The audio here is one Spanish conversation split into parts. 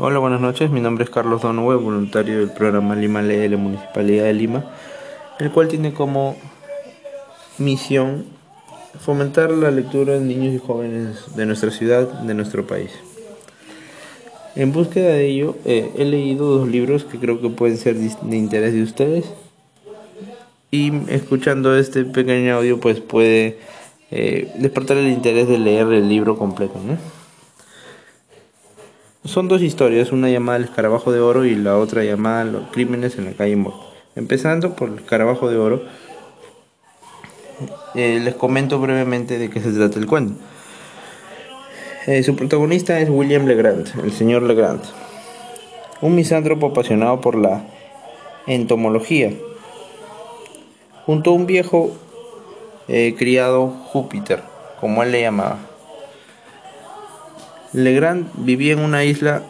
Hola, buenas noches. Mi nombre es Carlos Donohue, voluntario del programa Lima Lee de la Municipalidad de Lima, el cual tiene como misión fomentar la lectura en niños y jóvenes de nuestra ciudad, de nuestro país. En búsqueda de ello, eh, he leído dos libros que creo que pueden ser de interés de ustedes. Y escuchando este pequeño audio, pues puede eh, despertar el interés de leer el libro completo, ¿no? Son dos historias, una llamada El Escarabajo de Oro y la otra llamada Los Crímenes en la calle Mort. Empezando por El Escarabajo de Oro, eh, les comento brevemente de qué se trata el cuento. Eh, su protagonista es William Legrand, el señor Legrand, un misántropo apasionado por la entomología. Junto a un viejo eh, criado Júpiter, como él le llamaba. Legrand vivía en una isla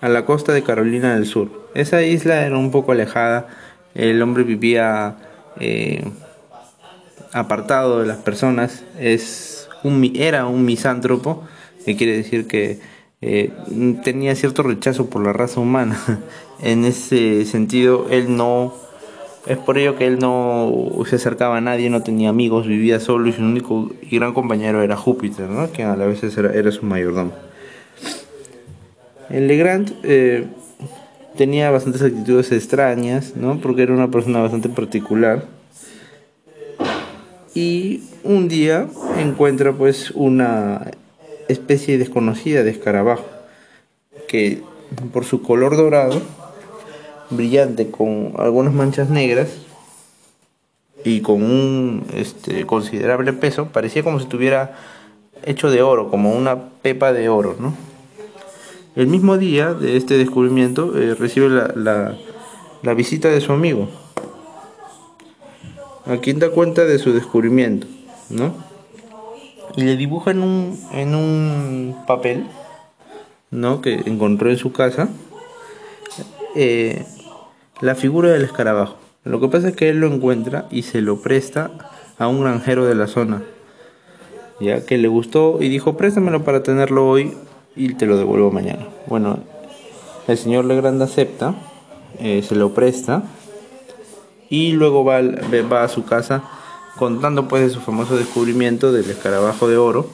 a la costa de Carolina del Sur. Esa isla era un poco alejada, el hombre vivía eh, apartado de las personas, es un, era un misántropo, que quiere decir que eh, tenía cierto rechazo por la raza humana. en ese sentido, él no es por ello que él no se acercaba a nadie, no tenía amigos, vivía solo y su único y gran compañero era Júpiter, ¿no? que a la vez era, era su mayordomo. El Legrand eh, tenía bastantes actitudes extrañas, ¿no? porque era una persona bastante particular. Y un día encuentra pues una especie desconocida de escarabajo que por su color dorado brillante con algunas manchas negras y con un este, considerable peso, parecía como si estuviera hecho de oro, como una pepa de oro, ¿no? El mismo día de este descubrimiento eh, recibe la, la, visita de su amigo, a quien da cuenta de su descubrimiento, ¿no? Y le dibuja en un, en un papel, ¿no? Que encontró en su casa, eh, la figura del escarabajo. Lo que pasa es que él lo encuentra y se lo presta a un granjero de la zona, ya que le gustó y dijo préstamelo para tenerlo hoy y te lo devuelvo mañana. Bueno, el señor Legrand acepta, eh, se lo presta y luego va, a su casa contando pues de su famoso descubrimiento del escarabajo de oro,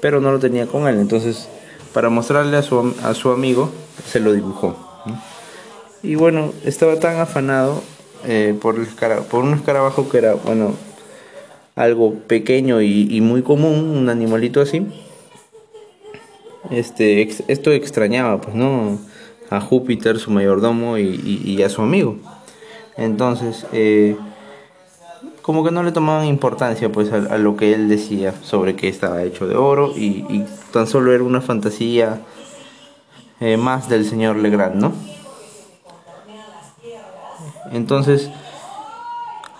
pero no lo tenía con él, entonces para mostrarle a su, a su amigo se lo dibujó. Y bueno, estaba tan afanado eh, por, el por un escarabajo que era, bueno, algo pequeño y, muy común, un animalito así. Este, esto extrañaba, pues, ¿no? A Júpiter, su mayordomo, y, a su amigo. Entonces, eh, como que no le tomaban importancia, pues, a, lo que él decía sobre que estaba hecho de oro y, tan solo era una fantasía eh, más del señor Legrand, ¿no? Entonces,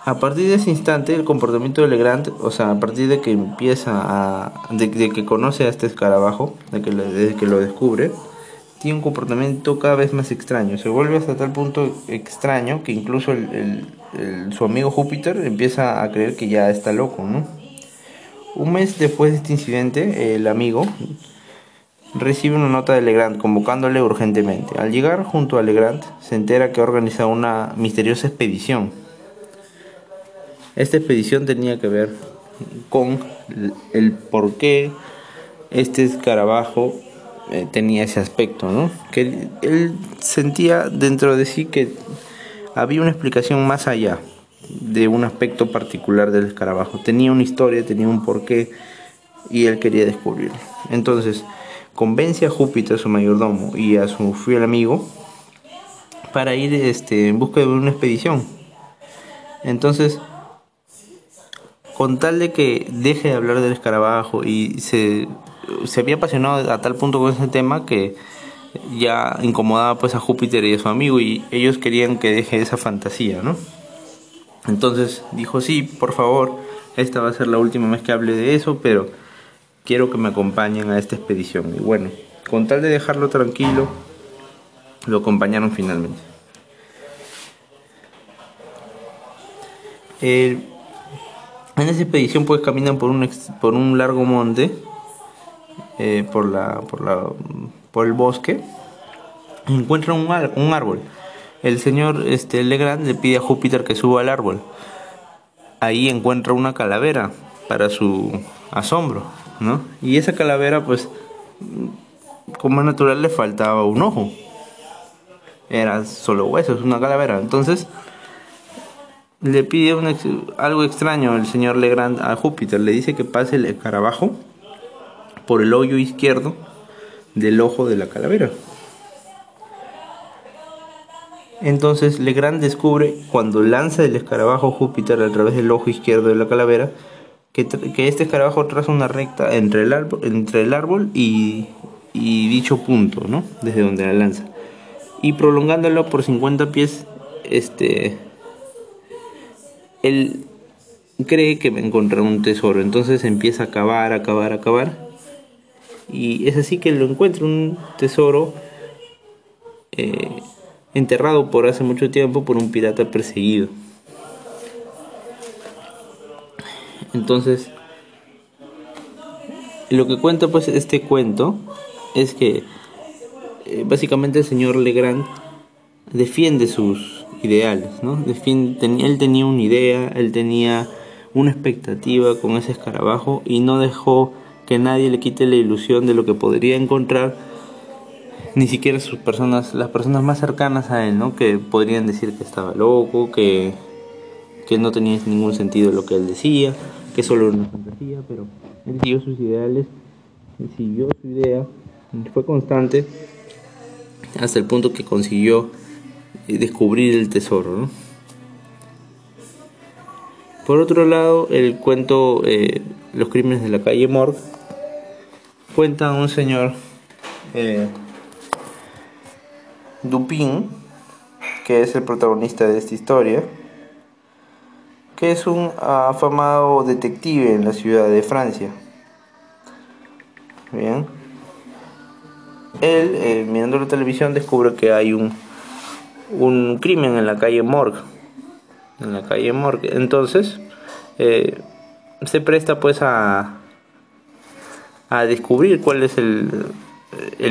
a partir de ese instante, el comportamiento de Legrand, o sea, a partir de que empieza a. de, que conoce a este escarabajo, de que, desde que lo descubre, tiene un comportamiento cada vez más extraño. Se vuelve hasta tal punto extraño que incluso su amigo Júpiter empieza a creer que ya está loco, ¿no? Un mes después de este incidente, el amigo recibe una nota de Legrand convocándole urgentemente. Al llegar junto a Legrand, se entera que ha organizado una misteriosa expedición. Esta expedición tenía que ver con el por qué este escarabajo eh, tenía ese aspecto, ¿no? Que él sentía dentro de sí que había una explicación más allá de un aspecto particular del escarabajo. Tenía una historia, tenía un porqué y él quería descubrirlo. Entonces, convence a Júpiter, su mayordomo, y a su fiel amigo para ir este, en busca de una expedición. Entonces, con tal de que deje de hablar del escarabajo y se, se había apasionado a tal punto con ese tema que ya incomodaba pues a Júpiter y a su amigo y ellos querían que deje esa fantasía, ¿no? Entonces dijo, sí, por favor, esta va a ser la última vez que hable de eso, pero quiero que me acompañen a esta expedición. Y bueno, con tal de dejarlo tranquilo, lo acompañaron finalmente. En esa expedición pues caminan por un, por un largo monte, eh, por, la, por, la, por el bosque, encuentra un, un árbol. El señor este, Legrand le pide a Júpiter que suba al árbol. Ahí encuentra una calavera para su asombro, ¿no? Y esa calavera, pues, como natural le faltaba un ojo. Era solo huesos, una calavera. Entonces, le pide algo extraño el señor Legrand a Júpiter. Le dice que pase el escarabajo por el hoyo izquierdo del ojo de la calavera. Entonces Legrand descubre cuando lanza el escarabajo Júpiter a través del ojo izquierdo de la calavera que, este escarabajo traza una recta entre el árbol, entre el árbol y, y dicho punto, ¿no? Desde donde la lanza. Y prolongándolo por 50 pies, este, él cree que va a encontrar un tesoro. Entonces empieza a cavar, a cavar, a cavar. Y es así que lo encuentra un tesoro eh, enterrado por hace mucho tiempo por un pirata perseguido. Entonces, lo que cuenta pues este cuento es que eh, básicamente el señor Legrand defiende sus ideales, ¿no? Defiende, él tenía una idea, él tenía una expectativa con ese escarabajo y no dejó que nadie le quite la ilusión de lo que podría encontrar, ni siquiera sus personas, las personas más cercanas a él, ¿no? Que podrían decir que estaba loco, que, que no tenía ningún sentido lo que él decía, que solo era una fantasía, pero él siguió sus ideales, él siguió su idea, fue constante hasta el punto que consiguió descubrir el tesoro, ¿no? Por otro lado, el cuento eh, Los crímenes de la calle Morgue cuenta un señor eh, Dupin, que es el protagonista de esta historia, que es un afamado detective en la ciudad de Francia. Bien. Él, eh, mirando la televisión, descubre que hay un, un crimen en la calle Morgue. En la calle Morgue. Entonces, eh, se presta pues a, a descubrir cuál es el,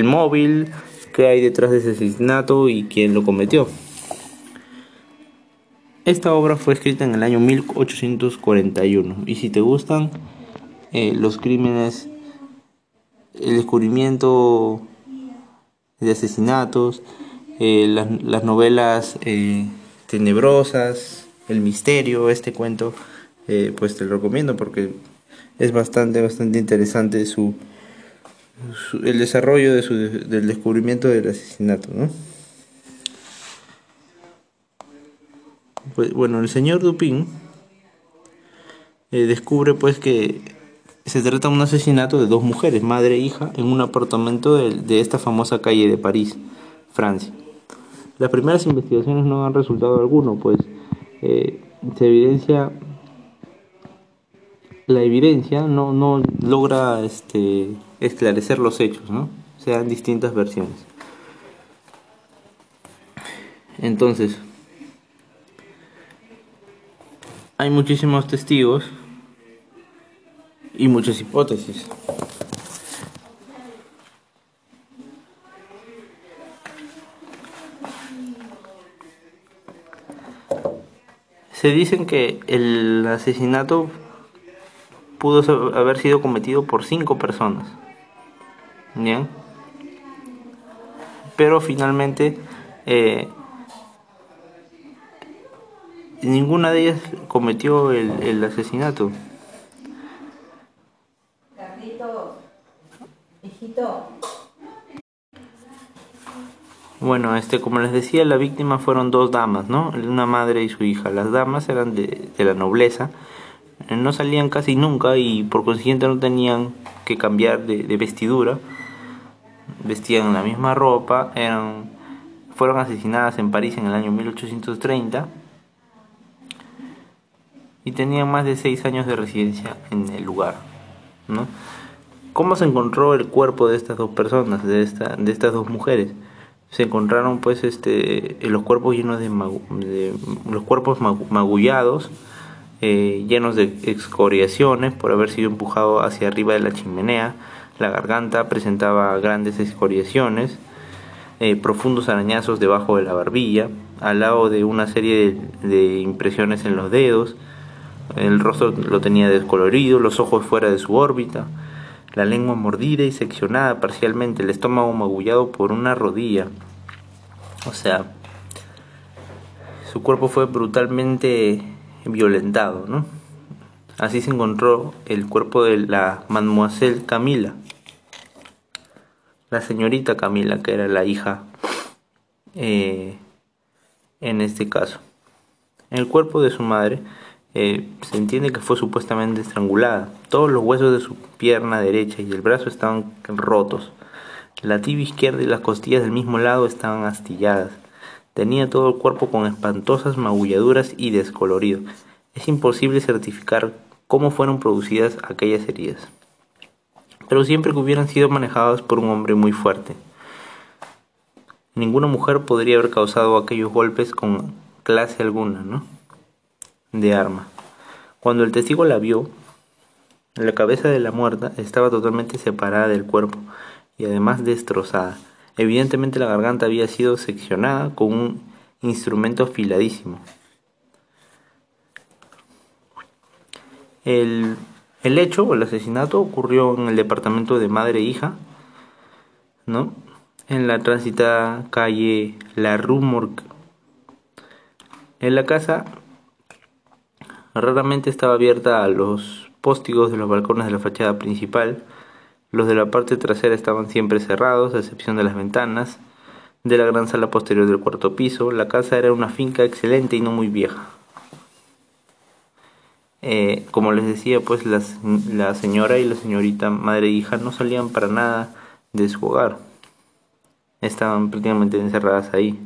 móvil que hay detrás de ese asesinato y quién lo cometió. Esta obra fue escrita en el año 1841 y si te gustan eh, los crímenes, el descubrimiento de asesinatos, eh, las, novelas eh, tenebrosas, el misterio, este cuento, pues te lo recomiendo porque es bastante, bastante interesante su, el desarrollo de su, del descubrimiento del asesinato, ¿no? Pues, bueno, el señor Dupin eh, descubre pues que se trata de un asesinato de dos mujeres, madre e hija, en un apartamento de, de esta famosa calle de París, Francia. Las primeras investigaciones no han resultado alguno, pues eh, se evidencia la evidencia no, no logra este, esclarecer los hechos, ¿no? Se dan distintas versiones. Entonces, hay muchísimos testigos y muchas hipótesis. Se dicen que el asesinato pudo haber sido cometido por cinco personas. Bien. Pero finalmente eh, ninguna de ellas cometió el, asesinato. Bueno, este, como les decía, la víctima fueron dos damas, ¿no? Una madre y su hija. Las damas eran de, de la nobleza no salían casi nunca y por consiguiente no tenían que cambiar de, vestidura. Vestían la misma ropa, eran, fueron asesinadas en París en el año 1830 y tenían más de seis años de residencia en el lugar. ¿no? ¿Cómo se encontró el cuerpo de estas dos personas, de, esta, de estas dos mujeres? Se encontraron pues este, los cuerpos llenos de, de los cuerpos magullados, eh, llenos de excoriaciones por haber sido empujado hacia arriba de la chimenea. La garganta presentaba grandes excoriaciones. eh, profundos arañazos debajo de la barbilla, al lado de una serie de, impresiones en los dedos, el rostro lo tenía descolorido, los ojos fuera de su órbita, la lengua mordida y seccionada parcialmente, el estómago magullado por una rodilla. O sea, su cuerpo fue brutalmente violentado, ¿no? Así se encontró el cuerpo de la mademoiselle Camila, la señorita Camila, que era la hija eh, en este caso. El cuerpo de su madre eh, se entiende que fue supuestamente estrangulada. Todos los huesos de su pierna derecha y el brazo estaban rotos. La tibia izquierda y las costillas del mismo lado estaban astilladas. Tenía todo el cuerpo con espantosas magulladuras y descolorido. Es imposible certificar cómo fueron producidas aquellas heridas pero siempre que hubieran sido manejadas por un hombre muy fuerte. Ninguna mujer podría haber causado aquellos golpes con clase alguna, ¿no? De arma. Cuando el testigo la vio, la cabeza de la muerta estaba totalmente separada del cuerpo y además destrozada. Evidentemente la garganta había sido seccionada con un instrumento afiladísimo. El el hecho o el asesinato ocurrió en el departamento de madre e hija, ¿no? En la transitada calle La Rue En la casa raramente estaba abierta a los póstigos de los balcones de la fachada principal. Los de la parte trasera estaban siempre cerrados, a excepción de las ventanas de la gran sala posterior del cuarto piso. La casa era una finca excelente y no muy vieja. Eh, como les decía, pues la señora y la señorita madre e hija no salían para nada de su hogar. Estaban prácticamente encerradas ahí.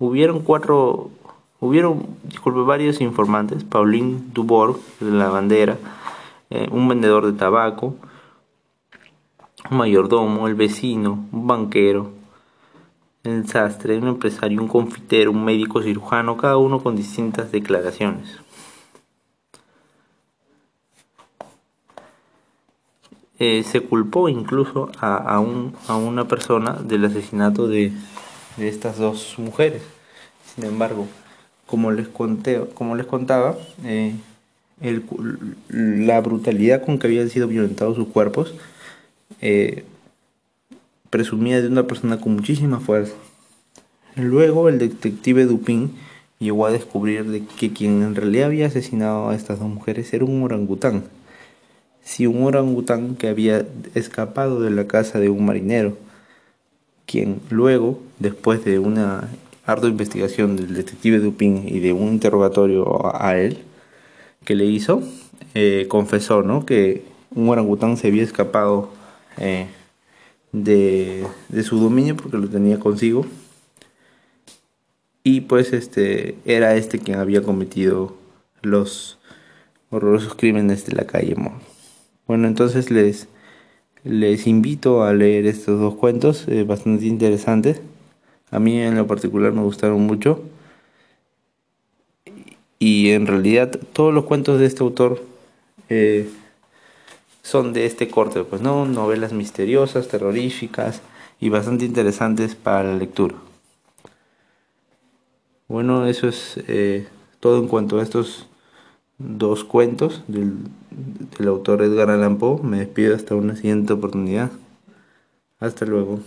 Hubieron cuatro, hubieron, disculpe, varios informantes, Pauline Dubourg, de la bandera, eh, un vendedor de tabaco, un mayordomo, el vecino, un banquero, el sastre, un empresario, un confitero, un médico cirujano, cada uno con distintas declaraciones. Eh, se culpó incluso a, una persona del asesinato de, estas dos mujeres. Sin embargo, como les, conté, como les contaba, eh, la brutalidad con que habían sido violentados sus cuerpos eh, presumía de una persona con muchísima fuerza. Luego el detective Dupin llegó a descubrir de que quien en realidad había asesinado a estas dos mujeres era un orangután. Sí, un orangután que había escapado de la casa de un marinero, quien luego, después de una ardua investigación del detective Dupin y de un interrogatorio a él que le hizo, eh, confesó ¿no? que un orangután se había escapado eh, de, su dominio porque lo tenía consigo. Y pues este era este quien había cometido los horrorosos crímenes de la calle Bueno, entonces les, les invito a leer estos dos cuentos bastante interesantes. A mí en lo particular me gustaron mucho. Y en realidad todos los cuentos de este autor eh, son de este corte, pues no, novelas misteriosas, terroríficas y bastante interesantes para la lectura. Bueno, eso es eh, todo en cuanto a estos dos cuentos del, del autor Edgar Allan Poe. Me despido hasta una siguiente oportunidad. Hasta luego.